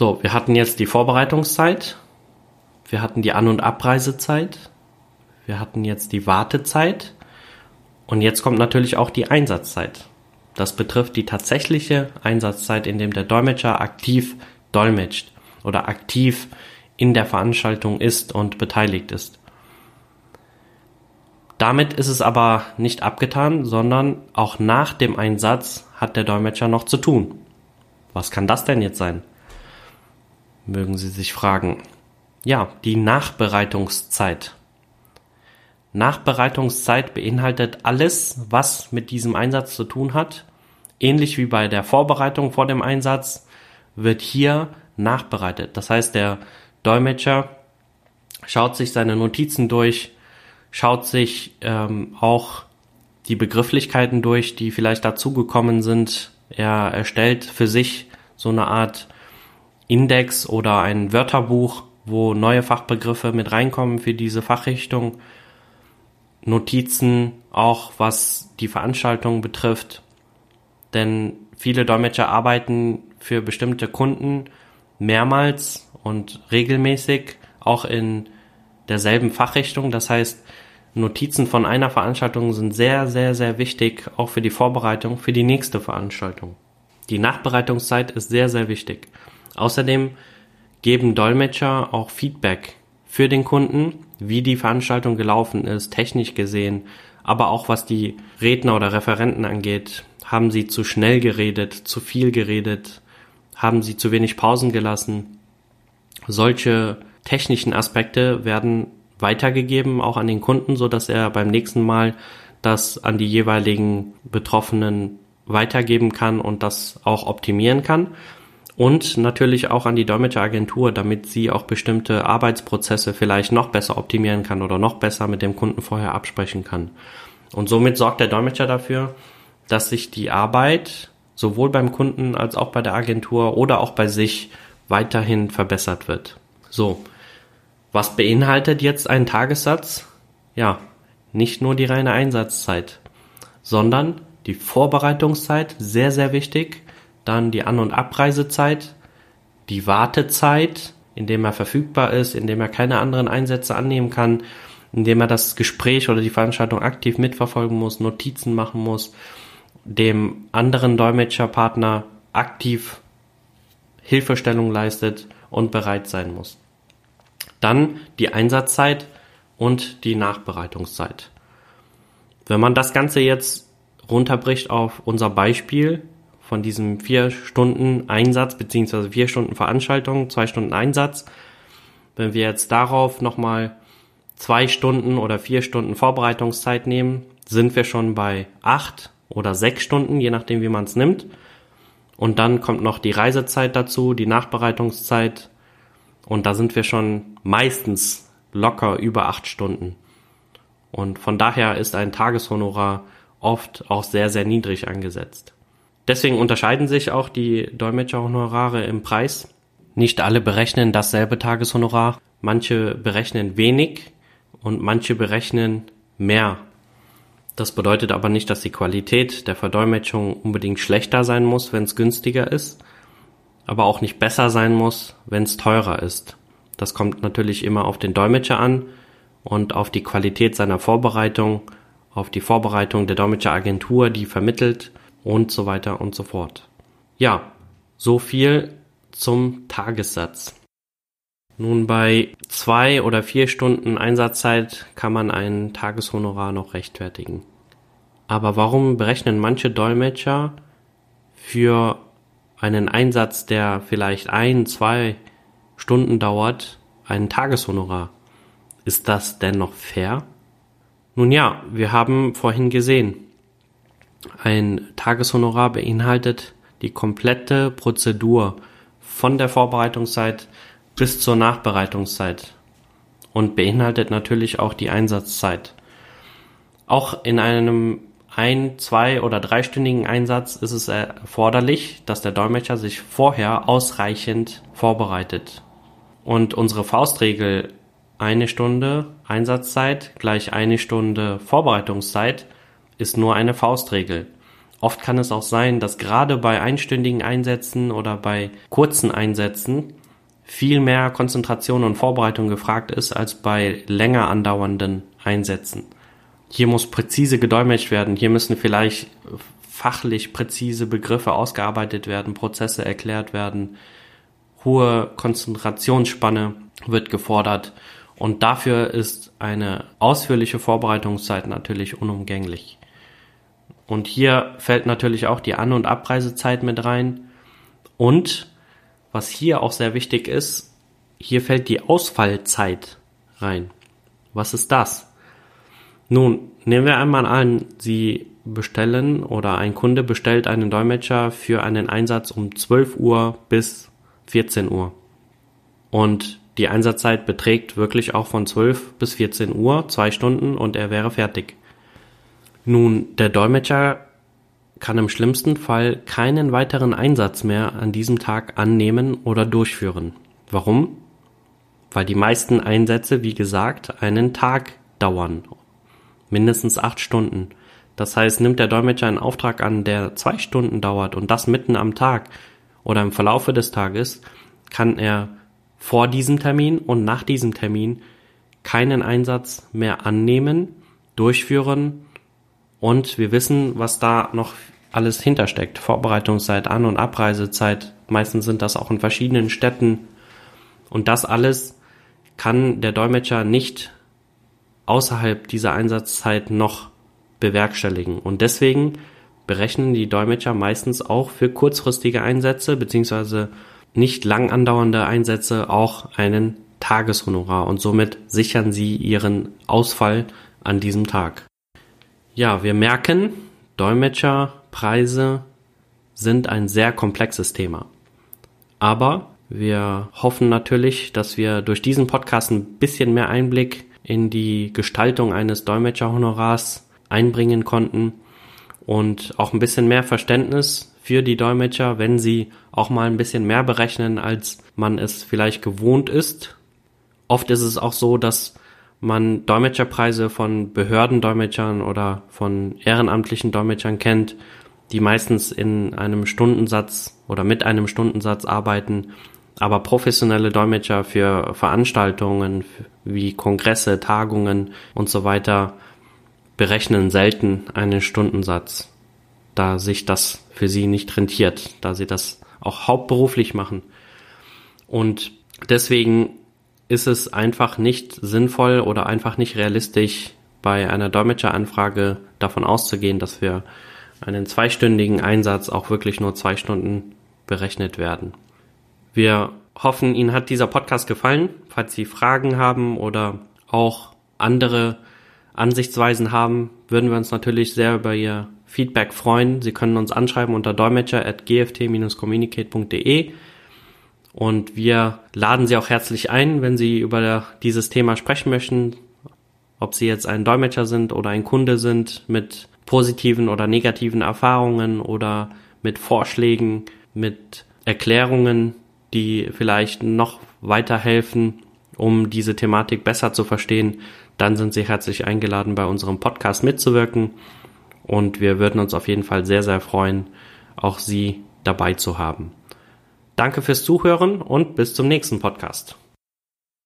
So, wir hatten jetzt die Vorbereitungszeit, wir hatten die An- und Abreisezeit, wir hatten jetzt die Wartezeit und jetzt kommt natürlich auch die Einsatzzeit. Das betrifft die tatsächliche Einsatzzeit, in dem der Dolmetscher aktiv dolmetscht oder aktiv in der Veranstaltung ist und beteiligt ist. Damit ist es aber nicht abgetan, sondern auch nach dem Einsatz hat der Dolmetscher noch zu tun. Was kann das denn jetzt sein? Mögen Sie sich fragen. Ja, die Nachbereitungszeit. Nachbereitungszeit beinhaltet alles, was mit diesem Einsatz zu tun hat. Ähnlich wie bei der Vorbereitung vor dem Einsatz wird hier nachbereitet. Das heißt, der Dolmetscher schaut sich seine Notizen durch, schaut sich ähm, auch die Begrifflichkeiten durch, die vielleicht dazugekommen sind. Er erstellt für sich so eine Art Index oder ein Wörterbuch, wo neue Fachbegriffe mit reinkommen für diese Fachrichtung. Notizen auch was die Veranstaltung betrifft. Denn viele Dolmetscher arbeiten für bestimmte Kunden mehrmals und regelmäßig auch in derselben Fachrichtung. Das heißt, Notizen von einer Veranstaltung sind sehr, sehr, sehr wichtig, auch für die Vorbereitung für die nächste Veranstaltung. Die Nachbereitungszeit ist sehr, sehr wichtig. Außerdem geben Dolmetscher auch Feedback für den Kunden, wie die Veranstaltung gelaufen ist, technisch gesehen, aber auch was die Redner oder Referenten angeht. Haben sie zu schnell geredet, zu viel geredet, haben sie zu wenig Pausen gelassen. Solche technischen Aspekte werden weitergegeben, auch an den Kunden, so dass er beim nächsten Mal das an die jeweiligen Betroffenen weitergeben kann und das auch optimieren kann. Und natürlich auch an die Dolmetscheragentur, damit sie auch bestimmte Arbeitsprozesse vielleicht noch besser optimieren kann oder noch besser mit dem Kunden vorher absprechen kann. Und somit sorgt der Dolmetscher dafür, dass sich die Arbeit sowohl beim Kunden als auch bei der Agentur oder auch bei sich weiterhin verbessert wird. So, was beinhaltet jetzt ein Tagessatz? Ja, nicht nur die reine Einsatzzeit, sondern die Vorbereitungszeit, sehr, sehr wichtig, dann die An- und Abreisezeit, die Wartezeit, indem er verfügbar ist, indem er keine anderen Einsätze annehmen kann, indem er das Gespräch oder die Veranstaltung aktiv mitverfolgen muss, Notizen machen muss, dem anderen Dolmetscherpartner aktiv Hilfestellung leistet und bereit sein muss. Dann die Einsatzzeit und die Nachbereitungszeit. Wenn man das Ganze jetzt runterbricht auf unser Beispiel von diesem vier Stunden Einsatz beziehungsweise vier Stunden Veranstaltung, zwei Stunden Einsatz, wenn wir jetzt darauf nochmal zwei Stunden oder vier Stunden Vorbereitungszeit nehmen, sind wir schon bei acht oder sechs Stunden, je nachdem wie man es nimmt. Und dann kommt noch die Reisezeit dazu, die Nachbereitungszeit und da sind wir schon meistens locker über acht Stunden. Und von daher ist ein Tageshonorar oft auch sehr, sehr niedrig angesetzt. Deswegen unterscheiden sich auch die Dolmetscherhonorare im Preis. Nicht alle berechnen dasselbe Tageshonorar. Manche berechnen wenig und manche berechnen mehr. Das bedeutet aber nicht, dass die Qualität der Verdolmetschung unbedingt schlechter sein muss, wenn es günstiger ist, aber auch nicht besser sein muss, wenn es teurer ist. Das kommt natürlich immer auf den Dolmetscher an und auf die Qualität seiner Vorbereitung, auf die Vorbereitung der Dolmetscheragentur, die vermittelt und so weiter und so fort. Ja, so viel zum Tagessatz. Nun bei zwei oder vier Stunden Einsatzzeit kann man ein Tageshonorar noch rechtfertigen. Aber warum berechnen manche Dolmetscher für einen Einsatz, der vielleicht ein, zwei Stunden dauert, einen Tageshonorar. Ist das denn noch fair? Nun ja, wir haben vorhin gesehen, ein Tageshonorar beinhaltet die komplette Prozedur von der Vorbereitungszeit bis zur Nachbereitungszeit und beinhaltet natürlich auch die Einsatzzeit. Auch in einem ein-, zwei- oder dreistündigen Einsatz ist es erforderlich, dass der Dolmetscher sich vorher ausreichend vorbereitet. Und unsere Faustregel eine Stunde Einsatzzeit gleich eine Stunde Vorbereitungszeit ist nur eine Faustregel. oft kann es auch sein, dass gerade bei einstündigen Einsätzen oder bei kurzen Einsätzen viel mehr Konzentration und Vorbereitung gefragt ist als bei länger andauernden Einsätzen. Hier muss präzise gedolmetscht werden, hier müssen vielleicht fachlich präzise Begriffe ausgearbeitet werden, Prozesse erklärt werden, hohe Konzentrationsspanne wird gefordert und dafür ist eine ausführliche Vorbereitungszeit natürlich unumgänglich. Und hier fällt natürlich auch die An- und Abreisezeit mit rein. Und was hier auch sehr wichtig ist, hier fällt die Ausfallzeit rein. Was ist das? Nun, nehmen wir einmal an, Sie bestellen oder ein Kunde bestellt einen Dolmetscher für einen Einsatz um 12 Uhr bis 14 Uhr. Und die Einsatzzeit beträgt wirklich auch von 12 bis 14 Uhr, zwei Stunden und er wäre fertig. Nun, der Dolmetscher kann im schlimmsten Fall keinen weiteren Einsatz mehr an diesem Tag annehmen oder durchführen. Warum? Weil die meisten Einsätze, wie gesagt, einen Tag dauern. Mindestens acht Stunden. Das heißt, nimmt der Dolmetscher einen Auftrag an, der zwei Stunden dauert und das mitten am Tag oder im Verlaufe des Tages, kann er vor diesem Termin und nach diesem Termin keinen Einsatz mehr annehmen, durchführen und wir wissen, was da noch alles hintersteckt. Vorbereitungszeit, An- und Abreisezeit. Meistens sind das auch in verschiedenen Städten. Und das alles kann der Dolmetscher nicht außerhalb dieser Einsatzzeit noch bewerkstelligen. Und deswegen berechnen die Dolmetscher meistens auch für kurzfristige Einsätze beziehungsweise nicht lang andauernde Einsätze auch einen Tageshonorar und somit sichern sie ihren Ausfall an diesem Tag. Ja, wir merken, Dolmetscherpreise sind ein sehr komplexes Thema. Aber wir hoffen natürlich, dass wir durch diesen Podcast ein bisschen mehr Einblick in die Gestaltung eines Dolmetscherhonorars einbringen konnten und auch ein bisschen mehr Verständnis für die Dolmetscher, wenn sie auch mal ein bisschen mehr berechnen, als man es vielleicht gewohnt ist. Oft ist es auch so, dass man Dolmetscherpreise von Behördendolmetschern oder von ehrenamtlichen Dolmetschern kennt, die meistens in einem Stundensatz oder mit einem Stundensatz arbeiten, aber professionelle Dolmetscher für Veranstaltungen wie Kongresse, Tagungen und so weiter berechnen selten einen Stundensatz da sich das für sie nicht rentiert, da sie das auch hauptberuflich machen. Und deswegen ist es einfach nicht sinnvoll oder einfach nicht realistisch, bei einer Dolmetscheranfrage davon auszugehen, dass wir einen zweistündigen Einsatz auch wirklich nur zwei Stunden berechnet werden. Wir hoffen, Ihnen hat dieser Podcast gefallen. Falls Sie Fragen haben oder auch andere Ansichtsweisen haben, würden wir uns natürlich sehr über Ihr Feedback freuen. Sie können uns anschreiben unter dolmetscher.gft-communicate.de und wir laden Sie auch herzlich ein, wenn Sie über dieses Thema sprechen möchten, ob Sie jetzt ein Dolmetscher sind oder ein Kunde sind mit positiven oder negativen Erfahrungen oder mit Vorschlägen, mit Erklärungen, die vielleicht noch weiterhelfen, um diese Thematik besser zu verstehen, dann sind Sie herzlich eingeladen, bei unserem Podcast mitzuwirken. Und wir würden uns auf jeden Fall sehr, sehr freuen, auch Sie dabei zu haben. Danke fürs Zuhören und bis zum nächsten Podcast.